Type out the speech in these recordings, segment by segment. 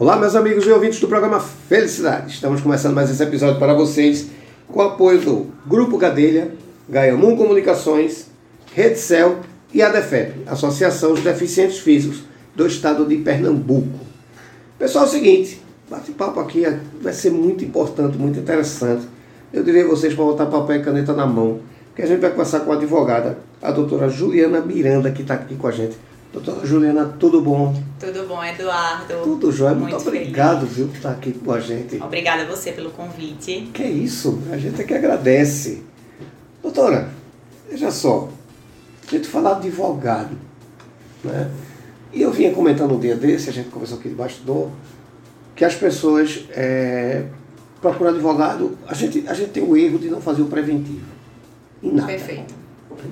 Olá, meus amigos e ouvintes do programa Felicidade. Estamos começando mais esse episódio para vocês com o apoio do Grupo Gadelha, Gaiamum Comunicações, Redcel e a Associação dos Deficientes Físicos do Estado de Pernambuco. Pessoal, é o seguinte, bate-papo aqui vai ser muito importante, muito interessante. Eu diria a vocês para botar papel e caneta na mão, que a gente vai conversar com a advogada, a doutora Juliana Miranda, que está aqui com a gente Doutora Juliana, tudo bom? Tudo bom, Eduardo. Tudo jóia. Muito, Muito obrigado, feliz. viu, por estar aqui com a gente. Obrigada a você pelo convite. Que isso, a gente é que agradece. Doutora, veja só, a gente falar de advogado, né? E eu vinha comentando um dia desse, a gente conversou aqui de bastidor, que as pessoas é, procuram advogado, a gente, a gente tem o erro de não fazer o preventivo. Em nada. Perfeito.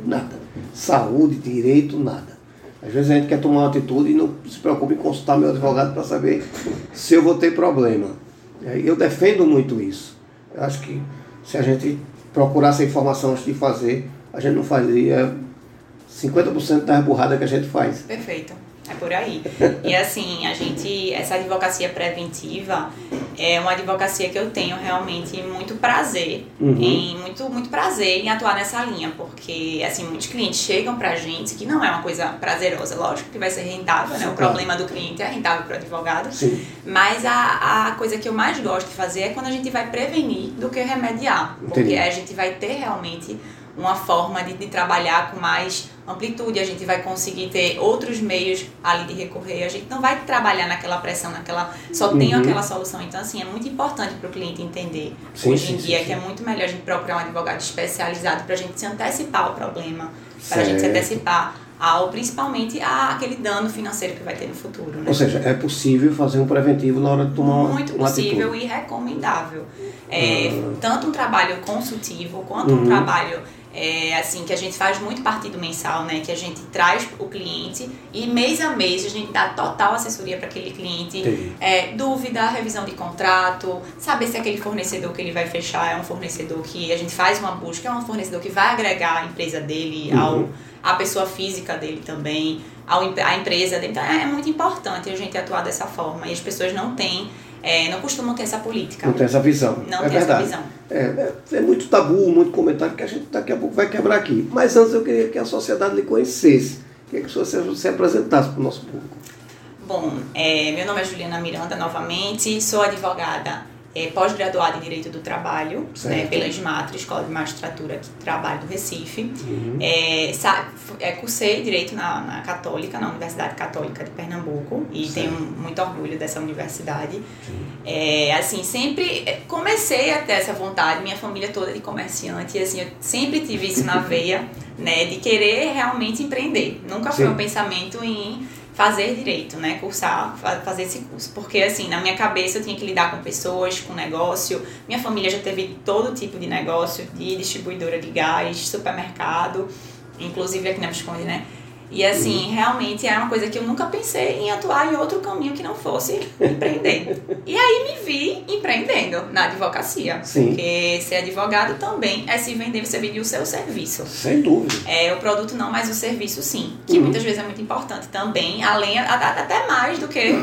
Nada. Saúde, direito, nada. Às vezes a gente quer tomar uma atitude e não se preocupa em consultar meu advogado para saber se eu vou ter problema. Eu defendo muito isso. Eu acho que se a gente procurasse a informação antes de fazer, a gente não fazia 50% das burradas que a gente faz. Perfeito. É por aí. E assim, a gente, essa advocacia preventiva é uma advocacia que eu tenho realmente muito prazer uhum. em muito muito prazer em atuar nessa linha, porque assim, muitos clientes chegam pra gente que não é uma coisa prazerosa, lógico que vai ser rentável, né? O problema do cliente é rentável para o advogado. Sim. Mas a, a coisa que eu mais gosto de fazer é quando a gente vai prevenir do que remediar, Entendi. porque a gente vai ter realmente uma forma de, de, trabalhar com mais amplitude, a gente vai conseguir ter outros meios ali de recorrer, a gente não vai trabalhar naquela pressão, naquela só uhum. tem aquela solução. Então, assim, é muito importante para o cliente entender sim, hoje em sim, dia sim, que é muito melhor a gente procurar um advogado especializado para a gente se antecipar ao problema, para a gente se antecipar ao principalmente a aquele dano financeiro que vai ter no futuro. Né? Ou seja, é possível fazer um preventivo na hora de tomar Muito uma possível atitude. e recomendável. É, ah. Tanto um trabalho consultivo quanto uhum. um trabalho é, assim, que a gente faz muito partido mensal, né? Que a gente traz o cliente e mês a mês a gente dá total assessoria para aquele cliente. É, dúvida, revisão de contrato, saber se aquele fornecedor que ele vai fechar é um fornecedor que a gente faz uma busca, é um fornecedor que vai agregar a empresa dele uhum. ao a pessoa física dele também, ao, a empresa dele. Então é, é muito importante a gente atuar dessa forma e as pessoas não têm é, não costumam ter essa política. Não tem essa visão. Não é tem verdade. essa visão. É, é, é, muito tabu, muito comentário que a gente daqui a pouco vai quebrar aqui. Mas antes eu queria que a sociedade lhe conhecesse. Queria que você se apresentasse para o nosso público. Bom, é, meu nome é Juliana Miranda novamente, sou advogada é, pós-graduada em Direito do Trabalho, né, pela SMATRA, Escola de Magistratura de Trabalho do Recife. Uhum. É, é, cursei Direito na, na, Católica, na Universidade Católica de Pernambuco, e tenho muito orgulho dessa universidade. É, assim, sempre é, comecei a ter essa vontade, minha família toda de comerciante, e assim, eu sempre tive isso na veia, né, de querer realmente empreender. Nunca Sim. foi um pensamento em fazer direito, né? Cursar, fazer esse curso. Porque, assim, na minha cabeça eu tinha que lidar com pessoas, com negócio. Minha família já teve todo tipo de negócio, de distribuidora de gás, supermercado, inclusive aqui na Visconde, né? E assim, realmente era uma coisa que eu nunca pensei em atuar em outro caminho que não fosse empreender. e aí me vi empreendendo na advocacia. Sim. Porque ser advogado também é se vender, você vender o seu serviço. Sem dúvida. É, o produto não, mas o serviço sim. Que uhum. muitas vezes é muito importante também, além, até mais do que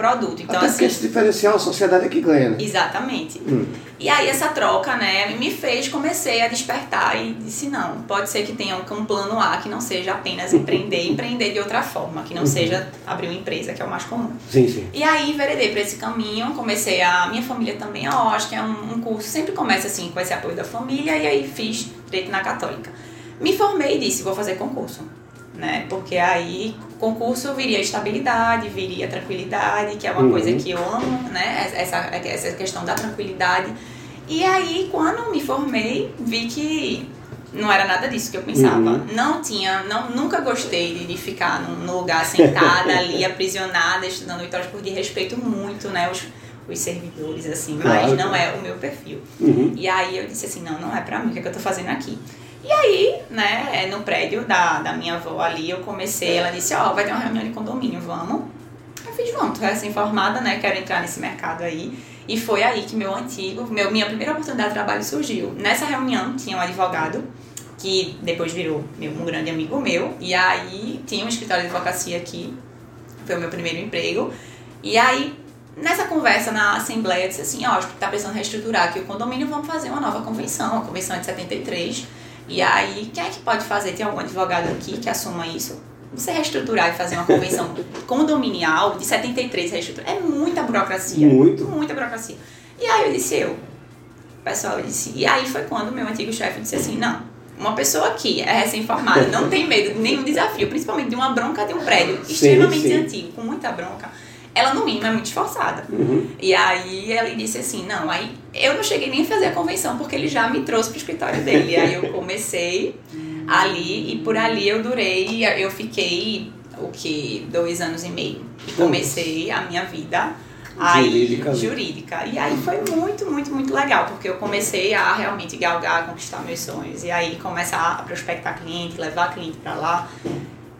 produto. Então, Até assim, esse diferencial a sociedade é que ganha, né? Exatamente. Hum. E aí essa troca, né, me fez, comecei a despertar e disse, não, pode ser que tenha um, plano A que não seja apenas empreender, empreender de outra forma, que não uhum. seja abrir uma empresa, que é o mais comum. Sim, sim. E aí enveredei para esse caminho, comecei a, minha família também, ó, acho que é um, um curso, sempre começa assim, com esse apoio da família, e aí fiz Direito na Católica. Me formei e disse, vou fazer concurso né? Porque aí concurso viria estabilidade, viria tranquilidade, que é uma uhum. coisa que eu amo, né? Essa, essa questão da tranquilidade. E aí, quando me formei, vi que não era nada disso que eu pensava. Uhum. Não tinha, não, nunca gostei de, de ficar num, num lugar sentada ali, aprisionada, estudando oito horas por dia. Respeito muito, né? Os, os servidores, assim, claro, mas não é o meu perfil. Uhum. E aí eu disse assim, não, não é pra mim, o que, é que eu tô fazendo aqui? E aí, né, no prédio da, da minha avó ali, eu comecei, ela disse, ó, oh, vai ter uma reunião de condomínio, vamos? Eu fiz, vamos, tô recém-formada, né, quero entrar nesse mercado aí. E foi aí que meu antigo, meu, minha primeira oportunidade de trabalho surgiu. Nessa reunião tinha um advogado, que depois virou meu, um grande amigo meu, e aí tinha um escritório de advocacia aqui, foi o meu primeiro emprego. E aí nessa conversa na Assembleia, disse assim, ó, oh, está precisando reestruturar aqui o condomínio, vamos fazer uma nova convenção, a convenção é de 73. E aí, quem é que pode fazer? Tem algum advogado aqui que assuma isso? Você reestruturar e fazer uma convenção condominial de 73 reestruturar é muita burocracia. Muito. Muita burocracia. E aí eu disse, eu. O pessoal disse. E aí foi quando meu antigo chefe disse assim, não, uma pessoa que é recém-formada, não tem medo de nenhum desafio, principalmente de uma bronca de um prédio sim, extremamente sim. antigo, com muita bronca, ela no mínimo é muito esforçada. Uhum. E aí ele disse assim, não, aí eu não cheguei nem a fazer a convenção, porque ele já me trouxe pro escritório dele. E aí eu comecei ali, e por ali eu durei, eu fiquei, o que, dois anos e meio. E comecei a minha vida aí, jurídica. jurídica. E aí foi muito, muito, muito legal, porque eu comecei a realmente galgar, conquistar meus sonhos. E aí começar a prospectar cliente, levar cliente para lá.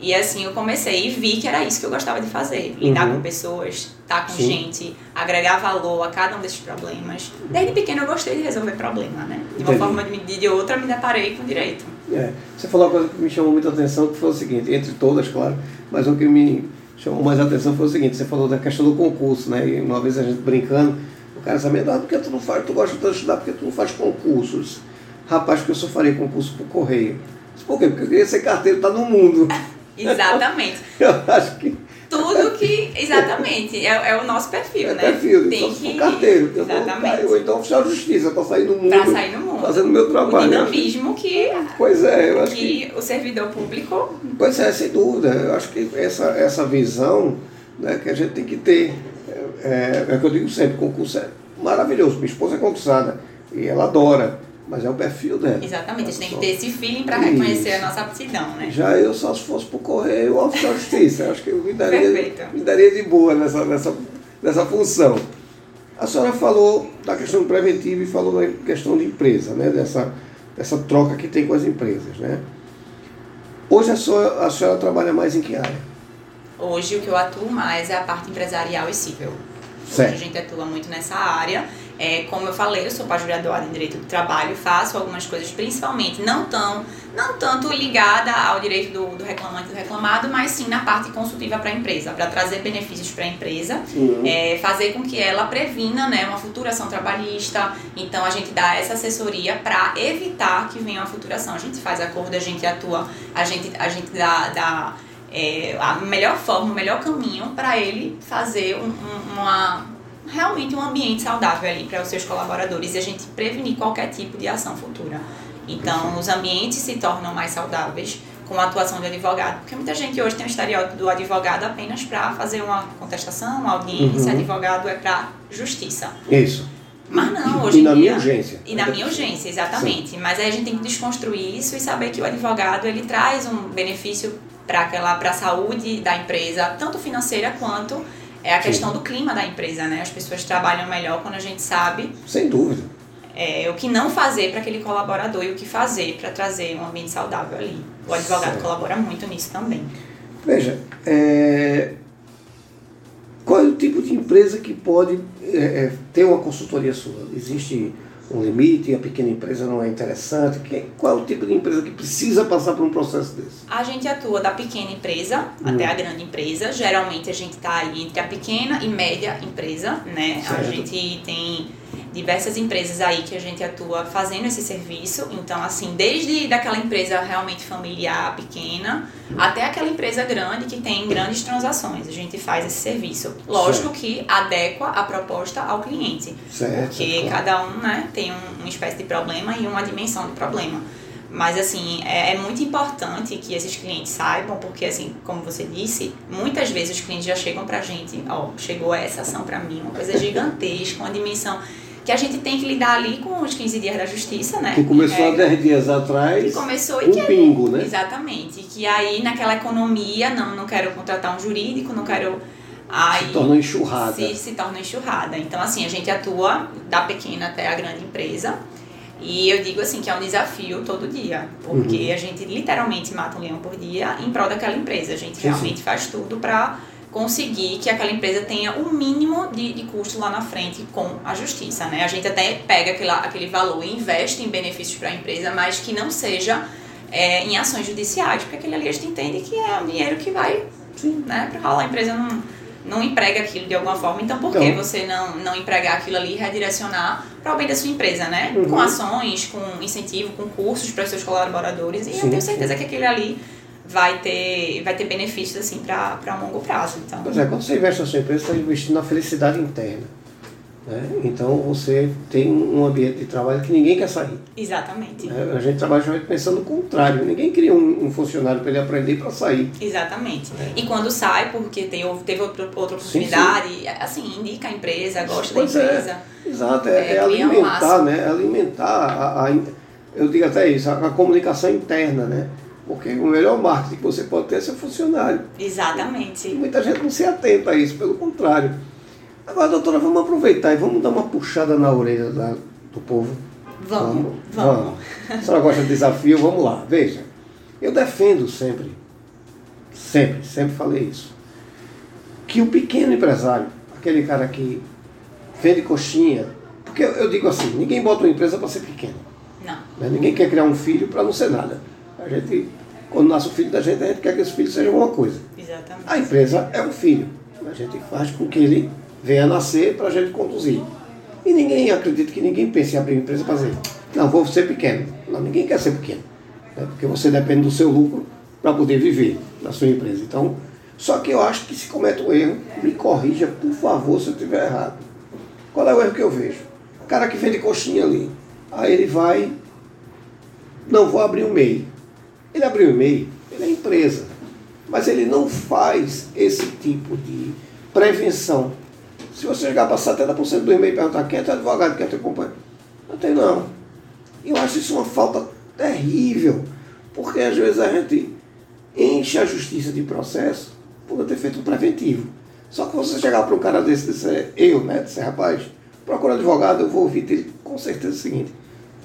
E assim eu comecei e vi que era isso que eu gostava de fazer. Lidar uhum. com pessoas, estar com Sim. gente, agregar valor a cada um desses problemas. Desde pequeno eu gostei de resolver problema, né? De uma Entendi. forma de, de outra me deparei com direito. É. Você falou uma coisa que me chamou muita atenção, que foi o seguinte, entre todas, claro, mas o que me chamou mais atenção foi o seguinte, você falou da questão do concurso, né? E uma vez a gente brincando, o cara sabia, ah, por que tu não faz, tu gosta de estudar, porque tu não faz concursos? Rapaz, que eu só faria concurso por correio. Por quê? Porque eu queria ser carteiro, tá no mundo. Exatamente. Eu acho que. Tudo que. Exatamente. É, é o nosso perfil, é né? Perfil, Tem que... carteiro. Exatamente. Ou então oficial de justiça, para sair do mundo. Para sair no mundo. Fazendo meu trabalho. O dinamismo que. Pois é, eu acho que, que. o servidor público. Pois é, sem dúvida. Eu acho que essa, essa visão né, que a gente tem que ter. É, é o que eu digo sempre: concurso é maravilhoso. Minha esposa é concursada e ela adora. Mas é o perfil dela. Exatamente, a gente tem que ter esse feeling para reconhecer a nossa aptidão, né? Já eu só se fosse por correio ou oficial de justiça. Acho que eu me daria, me daria de boa nessa, nessa, nessa função. A senhora falou da questão preventiva e falou da questão de empresa, né? Dessa, dessa troca que tem com as empresas, né? Hoje a senhora, a senhora trabalha mais em que área? Hoje o que eu atuo mais é a parte empresarial e civil. Certo. Hoje a gente atua muito nessa área é, como eu falei, eu sou pós-graduada em Direito do Trabalho, faço algumas coisas, principalmente não tão não tanto ligada ao direito do, do reclamante e do reclamado, mas sim na parte consultiva para a empresa, para trazer benefícios para a empresa, é, fazer com que ela previna né, uma futuração trabalhista. Então a gente dá essa assessoria para evitar que venha uma futuração. A gente faz acordo, a gente atua, a gente, a gente dá, dá é, a melhor forma, o melhor caminho para ele fazer um, um, uma realmente um ambiente saudável ali para os seus colaboradores e a gente prevenir qualquer tipo de ação futura. Então, os ambientes se tornam mais saudáveis com a atuação do advogado, porque muita gente hoje tem o estereótipo do advogado apenas para fazer uma contestação, uma audiência, uhum. advogado é para justiça. Isso. Mas não, hoje E na dia, minha urgência. E na minha urgência, exatamente. Sim. Mas aí a gente tem que desconstruir isso e saber que o advogado ele traz um benefício para aquela para a saúde da empresa, tanto financeira quanto é a questão do clima da empresa, né? As pessoas trabalham melhor quando a gente sabe. Sem dúvida. É, o que não fazer para aquele colaborador e o que fazer para trazer um ambiente saudável ali. O advogado certo. colabora muito nisso também. Veja, é... qual é o tipo de empresa que pode é, é ter uma consultoria sua? Existe um limite, a pequena empresa não é interessante? qual é o tipo de empresa que precisa passar por um processo desse? A gente atua da pequena empresa hum. até a grande empresa. Geralmente a gente está aí entre a pequena e média empresa, né? Certo. A gente tem diversas empresas aí que a gente atua fazendo esse serviço. Então, assim, desde daquela empresa realmente familiar, pequena, até aquela empresa grande que tem grandes transações. A gente faz esse serviço. Lógico certo. que adequa a proposta ao cliente. Certo, porque claro. cada um né, tem um, uma espécie de problema e uma dimensão de problema. Mas, assim, é, é, muito importante que esses clientes saibam, porque, assim, como você disse, muitas vezes os clientes já chegam pra gente, ó, chegou essa ação pra mim, uma coisa gigantesca, uma dimensão que a gente tem que lidar ali com os 15 dias da justiça, né? Que começou há 10 dias atrás. Que começou um que pingo, né? Exatamente. Que aí naquela economia, não, não quero contratar um jurídico, não quero. Aí, se torna enxurrada. Se, se torna enxurrada. Então, assim, a gente atua da pequena até a grande empresa. E eu digo assim que é um desafio todo dia, porque uhum. a gente literalmente mata um leão por dia em prol daquela empresa. A gente realmente faz tudo para conseguir que aquela empresa tenha o um mínimo de, de custo lá na frente com a justiça, né? A gente até pega aquele, aquele valor e investe em benefícios para a empresa, mas que não seja é, em ações judiciais, porque aquele ali a gente entende que é o dinheiro que vai, Sim. né, para rolar a empresa não não emprega aquilo de alguma forma, então por que você não, não empregar aquilo ali e redirecionar para o bem da sua empresa, né? Uhum. Com ações, com incentivo, com cursos para seus colaboradores. E sim, eu tenho certeza sim. que aquele ali vai ter, vai ter benefícios assim para um longo prazo. Então. Pois é, quando você investe na sua empresa, você está investindo na felicidade interna. Né? Então você tem um ambiente de trabalho que ninguém quer sair. Exatamente. É, a gente trabalha pensando o contrário. Ninguém cria um, um funcionário para ele aprender para sair. Exatamente. É. E quando sai, porque tem, teve outra, outra oportunidade, sim, sim. assim, indica a empresa, gosta pois da é. empresa. É. Exato, é, é alimentar, né? Alimentar a, a, eu digo até isso, a, a comunicação interna, né? Porque o melhor marketing que você pode ter é seu funcionário. Exatamente. E muita gente não se atenta a isso, pelo contrário. Agora, doutora, vamos aproveitar e vamos dar uma puxada na orelha da, do povo. Vamos, vamos. vamos. A senhora gosta de desafio? Vamos lá. Veja, eu defendo sempre, sempre, sempre falei isso, que o pequeno empresário, aquele cara que vende coxinha, porque eu, digo assim, ninguém bota uma empresa para ser pequeno. Não. Né? Ninguém quer criar um filho para não ser nada. A gente, quando nasce o filho da gente, a gente quer que esse filho seja uma coisa. Exatamente. A empresa é um filho. A gente faz com que ele venha nascer para a gente conduzir. E ninguém acredita que ninguém pense em abrir uma empresa para dizer, não, vou ser pequeno. Não, ninguém quer ser pequeno. Né? Porque você depende do seu lucro para poder viver na sua empresa. Então, só que eu acho que se comete um erro, me corrija, por favor, se eu estiver errado. Qual é o erro que eu vejo? O cara que vende coxinha ali. Aí ele vai, não vou abrir um MEI. Ele abriu MEI, ele é empresa. Mas ele não faz esse tipo de prevenção se você chegar para 70% do e-mail e perguntar quem é teu advogado, quem é teu companheiro, não tem não. Eu acho isso uma falta terrível, porque às vezes a gente enche a justiça de processo por ter feito um preventivo. Só que você chegar para um cara desse, desse eu, né, desse rapaz, procura advogado, eu vou ouvir dele com certeza o seguinte,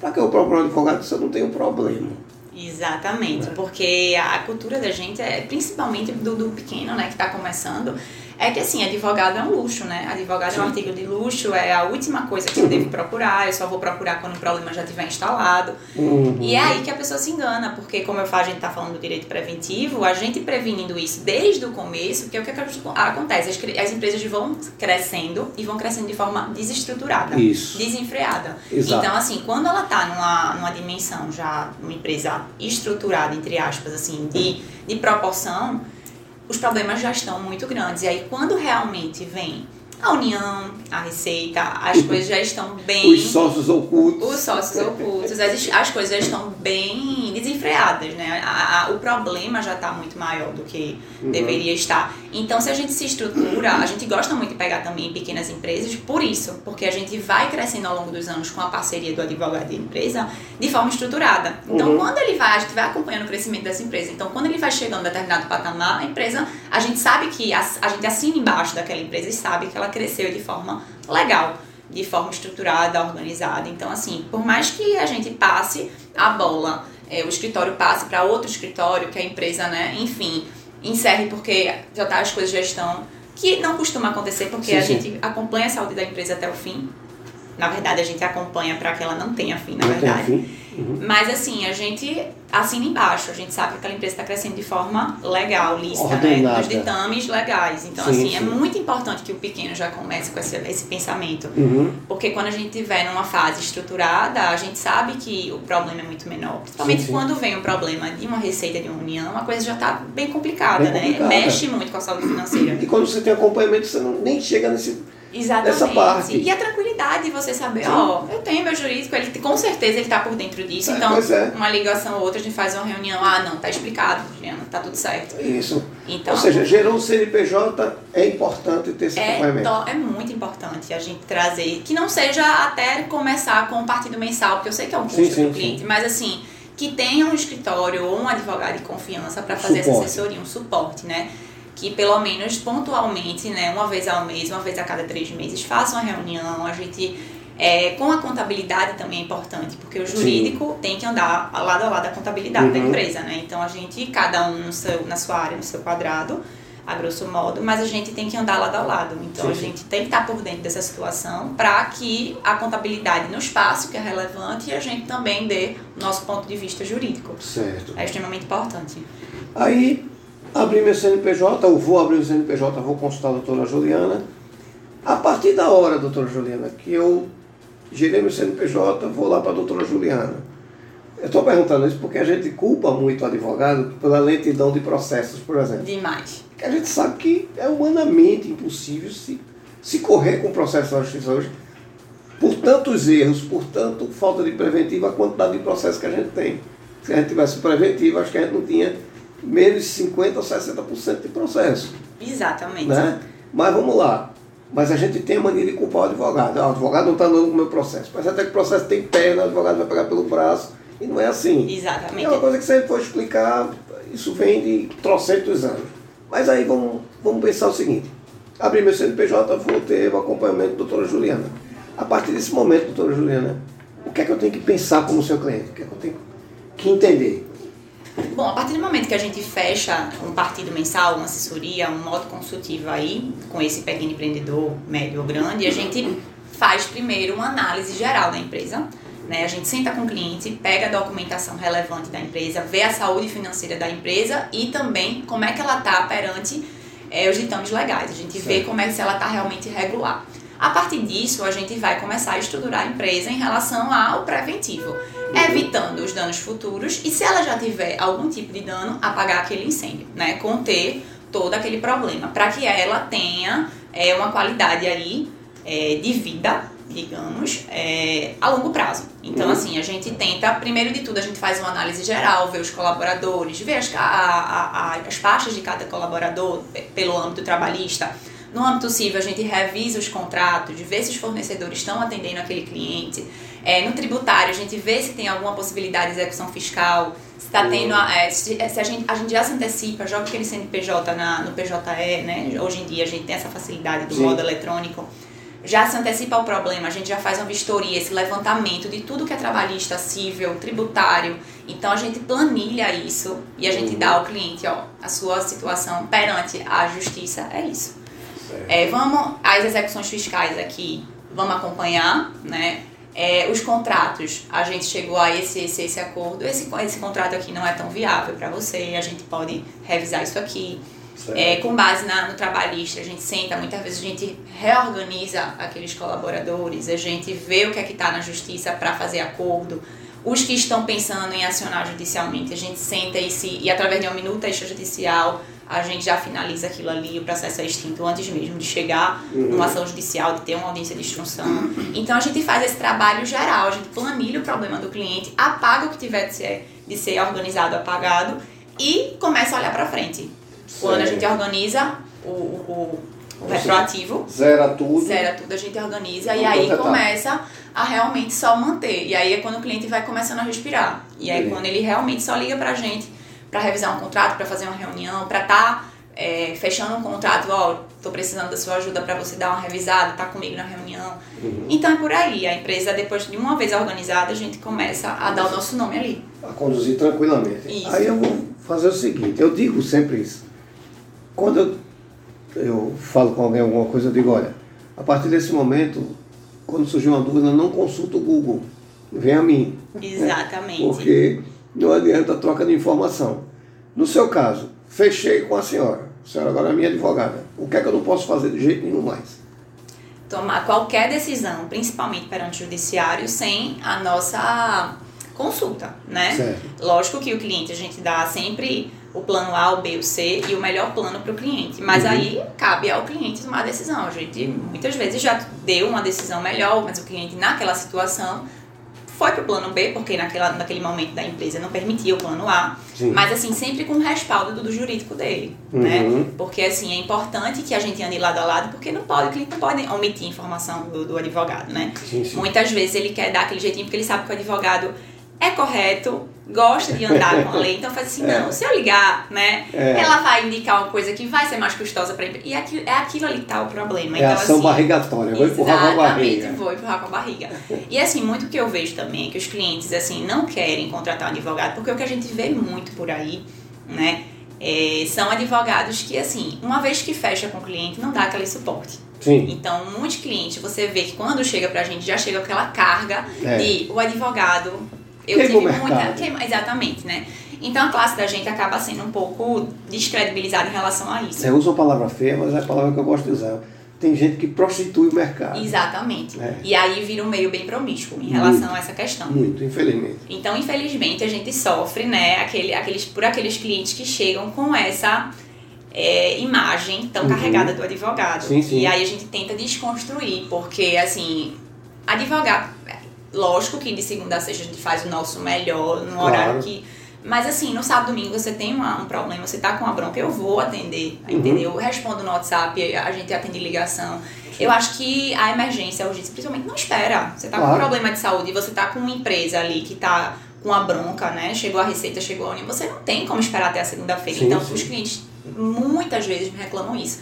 para que eu procure um advogado se eu não tenho problema? Exatamente, é. porque a cultura da gente é principalmente do, do pequeno, né, que está começando, é que assim, advogado é um luxo, né? Advogado Sim. é um artigo de luxo, é a última coisa que eu devo procurar, eu só vou procurar quando o problema já estiver instalado. Uhum. E é aí que a pessoa se engana, porque como eu falo, a gente está falando do direito preventivo, a gente prevenindo isso desde o começo, que é o que acontece, as, as empresas vão crescendo e vão crescendo de forma desestruturada, isso. desenfreada. Exato. Então, assim, quando ela está numa, numa dimensão já, uma empresa estruturada, entre aspas, assim, de, de proporção os problemas já estão muito grandes. E aí, quando realmente vem a união, a receita, as coisas já estão bem. Os sócios ocultos. Os sócios ocultos, as, as coisas já estão bem desenfreadas, né? A, a, o problema já está muito maior do que uhum. deveria estar. Então, se a gente se estrutura, a gente gosta muito de pegar também pequenas empresas por isso, porque a gente vai crescendo ao longo dos anos com a parceria do advogado e empresa de forma estruturada. Então, uhum. quando ele vai, a gente vai acompanhando o crescimento dessa empresa. Então, quando ele vai chegando a determinado patamar, a empresa, a gente sabe que a, a gente assina embaixo daquela empresa e sabe que ela cresceu de forma legal, de forma estruturada, organizada. Então, assim, por mais que a gente passe a bola, é, o escritório passe para outro escritório, que a empresa, né, enfim, encerre porque já tá, as coisas já estão. Que não costuma acontecer porque sim, a sim. gente acompanha a saúde da empresa até o fim. Na verdade, a gente acompanha para que ela não tenha fim, na não verdade. Uhum. Mas assim, a gente assina embaixo, a gente sabe que aquela empresa está crescendo de forma legal, lista, né? Nos ditames legais. Então, sim, assim, é sim. é muito importante que o pequeno já comece com esse, esse pensamento. Uhum. Porque quando a gente estiver numa fase estruturada, a gente sabe que o problema é muito menor. Principalmente sim, quando vem um problema de uma receita de uma união, a coisa já está bem complicada, bem né? Complicada. Mexe muito com a saúde financeira. E quando você tem acompanhamento, você não, nem chega nesse Exatamente. Dessa parte. E a tranquilidade de você saber, ó, oh, eu tenho meu jurídico, ele com certeza ele tá por dentro disso. É, então, é. uma ligação ou outra, a gente faz uma reunião, ah, não, tá explicado, Juliana, tá tudo certo. Isso. Então, ou seja, gerou um CNPJ, é importante ter esse é. É muito importante a gente trazer, que não seja até começar com o partido mensal, porque eu sei que é um custo sim, sim, cliente, sim. mas assim, que tenha um escritório ou um advogado de confiança para fazer suporte. essa assessoria, um suporte, né? Que pelo menos pontualmente, né, uma vez ao mês, uma vez a cada três meses, façam uma reunião, a gente é, com a contabilidade também é importante, porque o jurídico Sim. tem que andar lado a lado da contabilidade uhum. da empresa, né? Então a gente, cada um no seu, na sua área, no seu quadrado, a grosso modo, mas a gente tem que andar lado a lado. Então sim, a gente tem que estar por dentro dessa situação para que a contabilidade nos passe o que é relevante e a gente também dê nosso ponto de vista jurídico. Certo. É extremamente importante. Aí abri meu CNPJ, eu vou abrir o CNPJ, vou consultar a doutora Juliana. A partir da hora, doutora Juliana, que eu girei meu CNPJ, vou lá para a doutora Juliana. Eu estou perguntando isso porque a gente culpa muito o advogado pela lentidão de processos, por exemplo. Demais. Porque a gente sabe que é humanamente impossível se, se correr com o processo da justiça hoje por tantos erros, por tanto falta de preventiva, a quantidade de processo que a gente tem. Se a gente tivesse preventivo, acho que a gente não tinha menos de 50% ou 60% de processo. Exatamente. Né? Mas vamos lá. Mas a gente tem a mania de culpar o advogado. Ah, o advogado não está andando com o meu processo. Mas até que o processo tem perna, o advogado vai pegar pelo braço. E não é assim. Exatamente. É uma coisa que gente for explicar, isso vem de trocentos anos. Mas aí vamos, vamos pensar o seguinte. Abri meu CNPJ, vou ter o acompanhamento da doutora Juliana. A partir desse momento, doutora Juliana, o que é que eu tenho que pensar como seu cliente? O que é que eu tenho que entender? Bom, a partir do momento que a gente fecha um partido mensal, uma assessoria, um modo consultivo aí, com esse pequeno empreendedor, médio ou grande, a gente faz primeiro uma análise geral da empresa. Né? A gente senta com o cliente, pega a documentação relevante da empresa, vê a saúde financeira da empresa e também como é que ela está perante é, os ditames legais. A gente certo. vê como é que ela está realmente regular. A partir disso, a gente vai começar a estruturar a empresa em relação ao preventivo, evitando os danos futuros e se ela já tiver algum tipo de dano, apagar aquele incêndio, né? Conter todo aquele problema, para que ela tenha é, uma qualidade aí é, de vida, digamos, é, a longo prazo. Então, uhum. assim, a gente tenta, primeiro de tudo, a gente faz uma análise geral, ver os colaboradores, ver as, a, a, as faixas de cada colaborador pelo âmbito trabalhista no âmbito civil, a gente revisa os contratos, vê se os fornecedores estão atendendo aquele cliente. É, no tributário, a gente vê se tem alguma possibilidade de execução fiscal, se está tendo. É, se, é, se, a, gente, a gente já se antecipa, joga aquele CNPJ na, no PJE, né? Hoje em dia a gente tem essa facilidade do Sim. modo eletrônico. Já se antecipa o problema, a gente já faz uma vistoria, esse levantamento de tudo que é trabalhista, civil, tributário. Então a gente planilha isso e a gente uhum. dá ao cliente, ó, a sua situação perante a justiça é isso. É, vamos, as execuções fiscais aqui, vamos acompanhar, né? É, os contratos, a gente chegou a esse, esse, esse acordo, esse, esse contrato aqui não é tão viável para você, a gente pode revisar isso aqui. É, com base na, no trabalhista, a gente senta, muitas vezes a gente reorganiza aqueles colaboradores, a gente vê o que é que está na justiça para fazer acordo. Os que estão pensando em acionar judicialmente, a gente senta e, se, e através de uma minuta extrajudicial, a gente já finaliza aquilo ali, o processo é extinto antes mesmo de chegar uhum. numa ação judicial, de ter uma audiência de instrução. Então a gente faz esse trabalho geral, a gente planilha o problema do cliente, apaga o que tiver de ser, de ser organizado, apagado e começa a olhar para frente. Quando a gente organiza o, o, o retroativo, zera tudo. Zera tudo, a gente organiza e aí começa a realmente só manter. E aí é quando o cliente vai começando a respirar. E aí quando ele realmente só liga pra gente para revisar um contrato, para fazer uma reunião, para estar tá, é, fechando um contrato, ó, tô precisando da sua ajuda para você dar uma revisada, tá comigo na reunião. Uhum. Então é por aí, a empresa depois de uma vez organizada, a gente começa a dar o nosso nome ali. A conduzir tranquilamente. Isso. Aí eu vou fazer o seguinte, eu digo sempre isso. Quando eu, eu falo com alguém alguma coisa, eu digo, olha, a partir desse momento, quando surgir uma dúvida, não consulta o Google, vem a mim. Exatamente. Porque não adianta a troca de informação. No seu caso, fechei com a senhora. A senhora agora é minha advogada. O que é que eu não posso fazer de jeito nenhum mais? Tomar qualquer decisão, principalmente perante o judiciário, sem a nossa consulta, né? Certo. Lógico que o cliente, a gente dá sempre o plano A, o B, o C e o melhor plano para o cliente. Mas uhum. aí cabe ao cliente tomar a decisão. A gente muitas vezes já deu uma decisão melhor, mas o cliente naquela situação foi pro plano B, porque naquela, naquele momento da empresa não permitia o plano A. Sim. Mas assim, sempre com o respaldo do, do jurídico dele. Né? Uhum. Né? Porque assim, é importante que a gente ande lado a lado, porque não pode, o cliente não pode omitir informação do, do advogado, né? Sim, sim. Muitas vezes ele quer dar aquele jeitinho porque ele sabe que o advogado é correto, gosta de andar com a lei, então faz assim, é. não, se eu ligar, né, é. ela vai indicar uma coisa que vai ser mais custosa para. E aquilo, é aquilo ali que tá o problema. É então, ação assim, barrigatória, vou empurrar com a barriga. vou empurrar com a barriga. E assim, muito que eu vejo também é que os clientes, assim, não querem contratar um advogado, porque o que a gente vê muito por aí, né, é, são advogados que, assim, uma vez que fecha com o cliente, não dá aquele suporte. Sim. Então, muitos clientes, você vê que quando chega pra gente, já chega aquela carga é. de o advogado eu queimou tive muita. Queima, exatamente, né? Então a classe da gente acaba sendo um pouco descredibilizada em relação a isso. Você usa uma palavra feia, mas é a palavra que eu gosto de usar. Tem gente que prostitui o mercado. Exatamente. É. E aí vira um meio bem promíscuo em relação muito, a essa questão. Muito, infelizmente. Então, infelizmente, a gente sofre, né, aquele, aqueles, por aqueles clientes que chegam com essa é, imagem tão uhum. carregada do advogado. Sim, sim. E aí a gente tenta desconstruir, porque assim, advogado, lógico que de segunda a sexta a gente faz o nosso melhor no claro. horário que. Mas assim, no sábado domingo você tem uma, um problema, você tá com uma bronca, eu vou atender, uhum. entendeu? Eu respondo no WhatsApp, a gente atende ligação. Eu acho que a emergência, a urgência, principalmente, não espera. Você tá claro. com um problema de saúde e você tá com uma empresa ali que tá com a bronca, né? Chegou a receita, chegou a União, você não tem como esperar até a segunda-feira. Então, sim. os clientes muitas vezes me reclamam isso.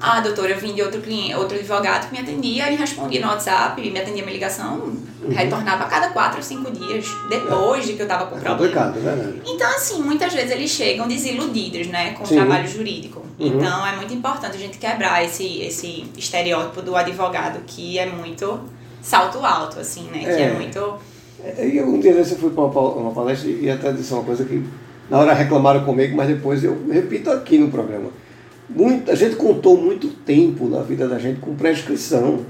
Ah, doutora, eu vim de outro cliente, outro advogado que me atendia, ele respondia no WhatsApp, me atendia minha ligação, uhum. retornava a cada quatro ou cinco dias, depois é. de que eu estava com é problema. Complicado, é verdade. Então, assim, muitas vezes eles chegam desiludidos, né, com Sim. o trabalho jurídico. Uhum. Então, é muito importante a gente quebrar esse, esse estereótipo do advogado que é muito salto alto, assim, né, é. que é muito... É, e um dia eu fui para uma palestra e até disse uma coisa que na hora reclamaram comigo, mas depois eu repito aqui no programa. Muita gente contou muito tempo na vida da gente com prescrição.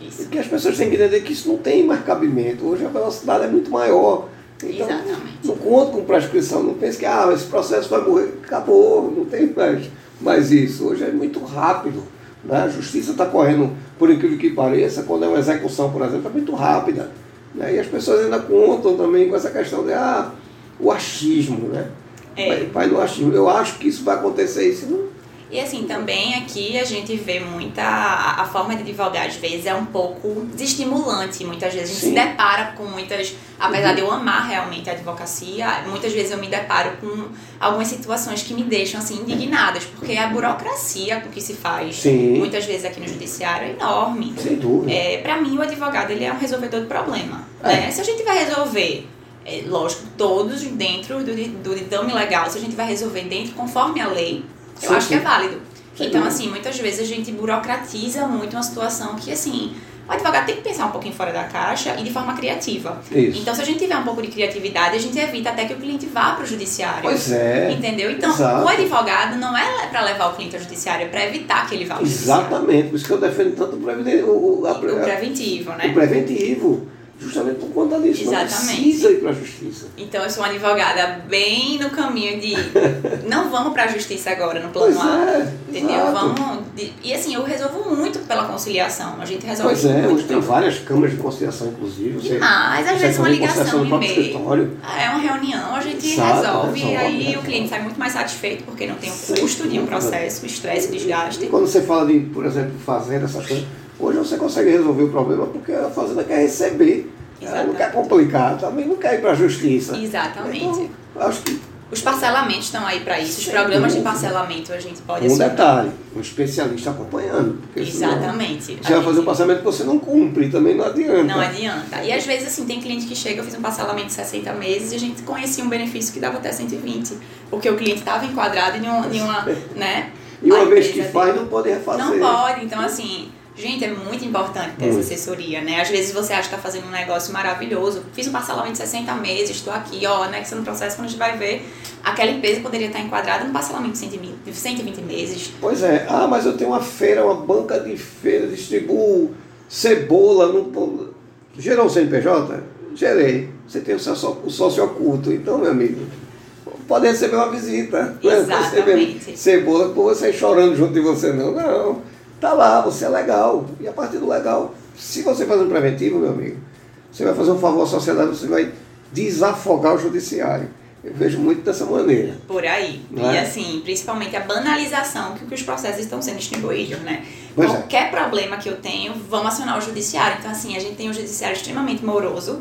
Isso. Porque as pessoas têm que entender que isso não tem mais cabimento. Hoje a velocidade é muito maior. Então, Exatamente. não conta com prescrição, não pense que ah, esse processo vai morrer, acabou, não tem mais, mais isso. Hoje é muito rápido. Né? A justiça está correndo, por incrível que pareça, quando é uma execução, por exemplo, é muito rápida. Né? E as pessoas ainda contam também com essa questão de ah, o achismo. Né? É. Vai, vai no achismo. Eu acho que isso vai acontecer, isso não e assim, também aqui a gente vê muita. A forma de advogar, às vezes, é um pouco desestimulante. Muitas vezes a gente se depara com muitas. Apesar uhum. de eu amar realmente a advocacia, muitas vezes eu me deparo com algumas situações que me deixam assim indignadas, porque a burocracia com que se faz, Sim. muitas vezes aqui no judiciário, é enorme. Sem dúvida. É, Para mim, o advogado ele é um resolvedor de problema. É. Né? Se a gente vai resolver é, lógico, todos dentro do, do ditame legal, se a gente vai resolver dentro conforme a lei, eu sim, acho sim. que é válido. Sem então, assim, muitas vezes a gente burocratiza muito uma situação que, assim, o advogado tem que pensar um pouquinho fora da caixa e de forma criativa. Isso. Então, se a gente tiver um pouco de criatividade, a gente evita até que o cliente vá para o judiciário. Pois é. Entendeu? Então, Exato. o advogado não é para levar o cliente ao judiciário, é para evitar que ele vá ao judiciário. Exatamente. Por isso que eu defendo tanto o, o, a, o preventivo, né? O preventivo justamente por conta disso. Exatamente. Não precisa ir para a justiça. Então eu sou uma advogada bem no caminho de não vamos para a justiça agora no plano pois A. É, entendeu? Exato. Vamos. De, e assim, eu resolvo muito pela conciliação. A gente resolve Pois é, hoje tem várias câmaras de conciliação, inclusive. Mas às vezes uma ligação de e-mail. É uma reunião, a gente Exato, resolve, e aí o cliente sai muito mais satisfeito porque não tem o custo de um processo, estresse, desgaste. E quando você fala de, por exemplo, fazenda, essas coisas Hoje você consegue resolver o problema porque a fazenda quer receber. Ela não quer complicar, também não quer ir para a justiça. Exatamente. Então, acho que os parcelamentos estão aí para isso. Os programas de parcelamento a gente pode Um detalhe, um especialista acompanhando. Exatamente. Você vai fazer um parcelamento que você não cumpre, também não adianta. Não adianta. E às vezes, assim, tem cliente que chega, eu fiz um parcelamento de 60 meses e a gente conhecia um benefício que dava até 120. Porque o cliente estava enquadrado em uma, em uma né? E uma vez que faz, não pode refazer. Não pode. Então, assim Gente, é muito importante ter muito. essa assessoria, né? Às vezes você acha que está fazendo um negócio maravilhoso. Fiz um parcelamento de 60 meses, estou aqui, ó, anexando o processo, quando a gente vai ver, aquela empresa poderia estar enquadrada no parcelamento de 120, 120 meses. Pois é. Ah, mas eu tenho uma feira, uma banca de feira, distribuo cebola. No... Gerou o CNPJ? Gerei. Você tem o sócio, o sócio oculto. Então, meu amigo, pode receber uma visita. Exatamente. Cebola, por você chorando junto de você, não. Não Tá lá, você é legal. E a partir do legal, se você fazer um preventivo, meu amigo, você vai fazer um favor à sociedade, você vai desafogar o judiciário. Eu vejo muito dessa maneira. Por aí. É? E assim, principalmente a banalização que, que os processos estão sendo distribuídos, né? Pois é. Qualquer é. problema que eu tenho, vamos acionar o judiciário. Então, assim, a gente tem um judiciário extremamente moroso,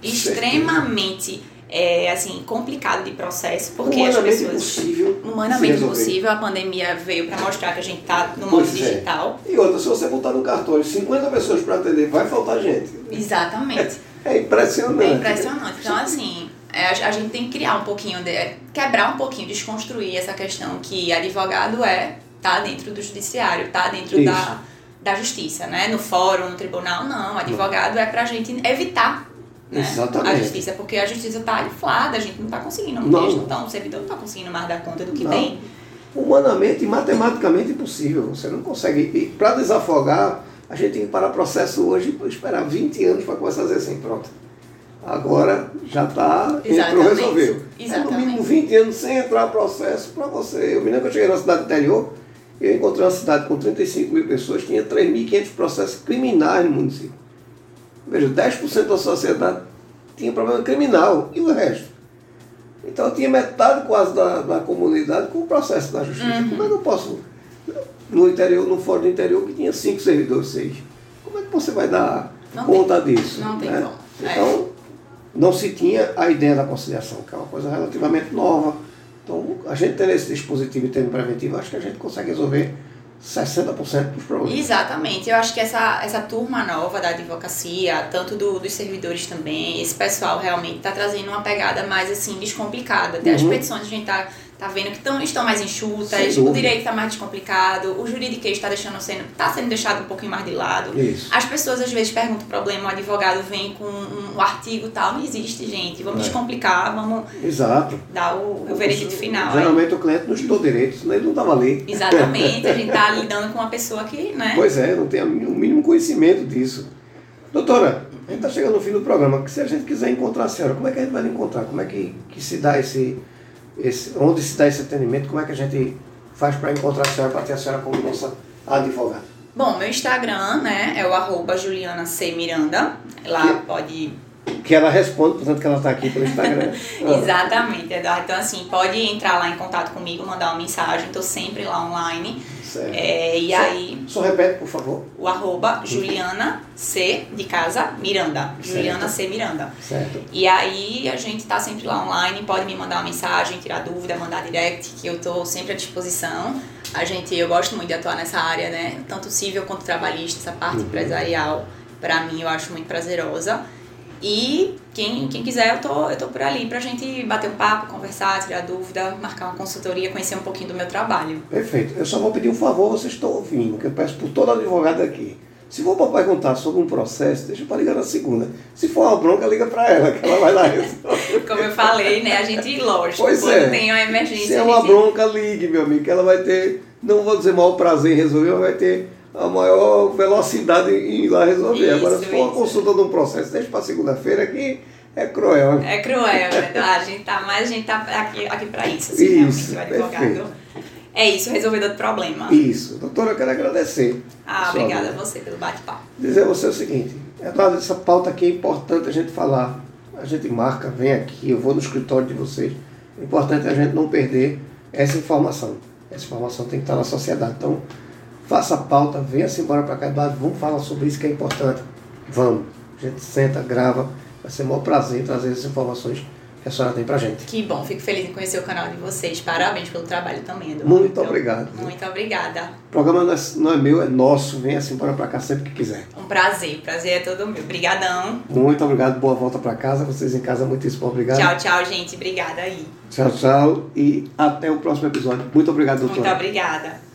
extremamente é, assim, complicado de processo, porque as pessoas. Impossível humanamente impossível. A pandemia veio para mostrar que a gente está no modo pois é. digital. É. E outra, se você botar no cartório 50 pessoas para atender, vai faltar gente. Exatamente. É, é impressionante. É impressionante. Então, assim, é, a gente tem que criar um pouquinho, de, quebrar um pouquinho, desconstruir essa questão que advogado é, tá dentro do judiciário, tá dentro da, da justiça, né? No fórum, no tribunal, não. Advogado não. é pra gente evitar né? Exatamente. a justiça, porque a justiça está inflada, a gente não está conseguindo, Não. não estão, o servidor não está conseguindo mais dar conta do que Não. tem. Humanamente e matematicamente impossível. Você não consegue. E para desafogar, a gente tem que parar o processo hoje e esperar 20 anos para começar a dizer assim, pronto. Agora já está, entrou, Exatamente. resolveu. É no Exatamente. mínimo 20 anos sem entrar processo para você. Eu me lembro que eu cheguei na cidade interior, eu encontrei uma cidade com 35 mil pessoas, tinha 3.500 processos criminais no município. Veja, 10% da sociedade tinha problema criminal e o resto. Então eu tinha metade quase da, da comunidade com o processo da justiça. Uhum. Como é que eu posso, no interior, no fórum do interior, que tinha cinco servidores, seis, como é que você vai dar Não conta disso? Não tem né? como. É. Então, não se tinha a ideia da conciliação, que é uma coisa relativamente nova. Então, a gente tendo esse dispositivo em termo preventivo, acho que a gente consegue resolver 60% dos problemas. Exatamente. Eu acho que essa, essa turma nova da advocacia, tanto do- dos servidores também, esse pessoal realmente está trazendo uma pegada mais assim, descomplicada. Até as Uhum. petições a gente tá, tá vendo que tão, estão mais enxutas, o direito está mais descomplicado, o juridiquês está deixando sendo, tá sendo deixado um pouquinho mais de lado. Isso. As pessoas às vezes perguntam o problema, o advogado vem com um, um artigo tal, não existe, gente. Vamos É. descomplicar, vamos Exato. dar o, o veredito final. Geralmente o cliente não estudou direito, senão ele não estava ali. Exatamente, a gente tá lidando com uma pessoa que, né? Pois é, não tem o mínimo conhecimento disso. Doutora, a gente está chegando no fim do programa. Se a gente quiser encontrar a senhora, como é que a gente vai lhe encontrar? Como é que, que se dá esse, esse. Onde se dá esse atendimento? Como é que a gente faz para encontrar a senhora, para ter a senhora como nossa advogada? Bom, meu Instagram, né, é o arroba Juliana C. Miranda. Lá Que- pode. Que ela responde, portanto, que ela está aqui pelo Instagram. Ah, Exatamente, Eduardo. Então, assim, pode entrar lá em contato comigo, mandar uma mensagem. Tô sempre lá online. Certo. É, e Só- aí, Só repete, por favor. o arroba Juliana C. de casa Miranda. Juliana C. Miranda. Certo. E aí a gente tá sempre lá online, pode me mandar uma mensagem, tirar dúvida, mandar direct, que eu tô sempre à disposição. A gente, eu gosto muito de atuar nessa área, né? Tanto civil quanto trabalhista, essa parte Uhum. empresarial, pra mim eu acho muito prazerosa. E quem, quem quiser, eu tô, eu tô por ali pra gente bater um papo, conversar, tirar dúvida, marcar uma consultoria, conhecer um pouquinho do meu trabalho. Perfeito. Eu só vou pedir um favor, vocês estão ouvindo, que eu peço por todo advogado aqui. Se for para perguntar sobre um processo, deixa para ligar na segunda. Se for uma bronca, liga para ela, que ela vai lá resolver. Como eu falei, né? A gente, lógico, Pois quando é. tem uma emergência. Se é uma gente- bronca, ligue, meu amigo, que ela vai ter, não vou dizer maior prazer em resolver, mas vai ter a maior velocidade em ir lá resolver. Isso, Agora, se for uma consulta de um processo, deixa para segunda-feira que é cruel. É cruel, né? A gente tá, mas a gente tá aqui, aqui pra isso, assim, Isso, advogado. É isso, resolvedor de problema. Isso. Doutora, eu quero agradecer. Ah, obrigada a você pelo bate-papo. dizer a você o seguinte, Eduardo, essa pauta aqui é importante a gente falar. A gente marca, vem aqui, eu vou no escritório de vocês. O importante é a gente não perder essa informação. Essa informação tem que estar na sociedade. Então, faça a pauta, venha-se embora para cá, Eduardo, vamos falar sobre isso que é importante. Vamos. A gente senta, grava. Vai ser um maior prazer trazer essas informações que a senhora tem pra gente. Que bom, fico feliz em conhecer o canal de vocês. Parabéns pelo trabalho também, Eduardo. Muito obrigado. Muito obrigada. O programa não é, não é meu, é nosso. Venha-se embora para cá sempre que quiser. Um prazer, prazer é todo meu. Obrigadão. Muito obrigado, boa volta para casa. Vocês em casa, muitíssimo obrigado. Tchau, tchau, gente. Obrigada aí. Tchau, tchau e até o próximo episódio. Muito obrigado, doutora. Muito obrigada.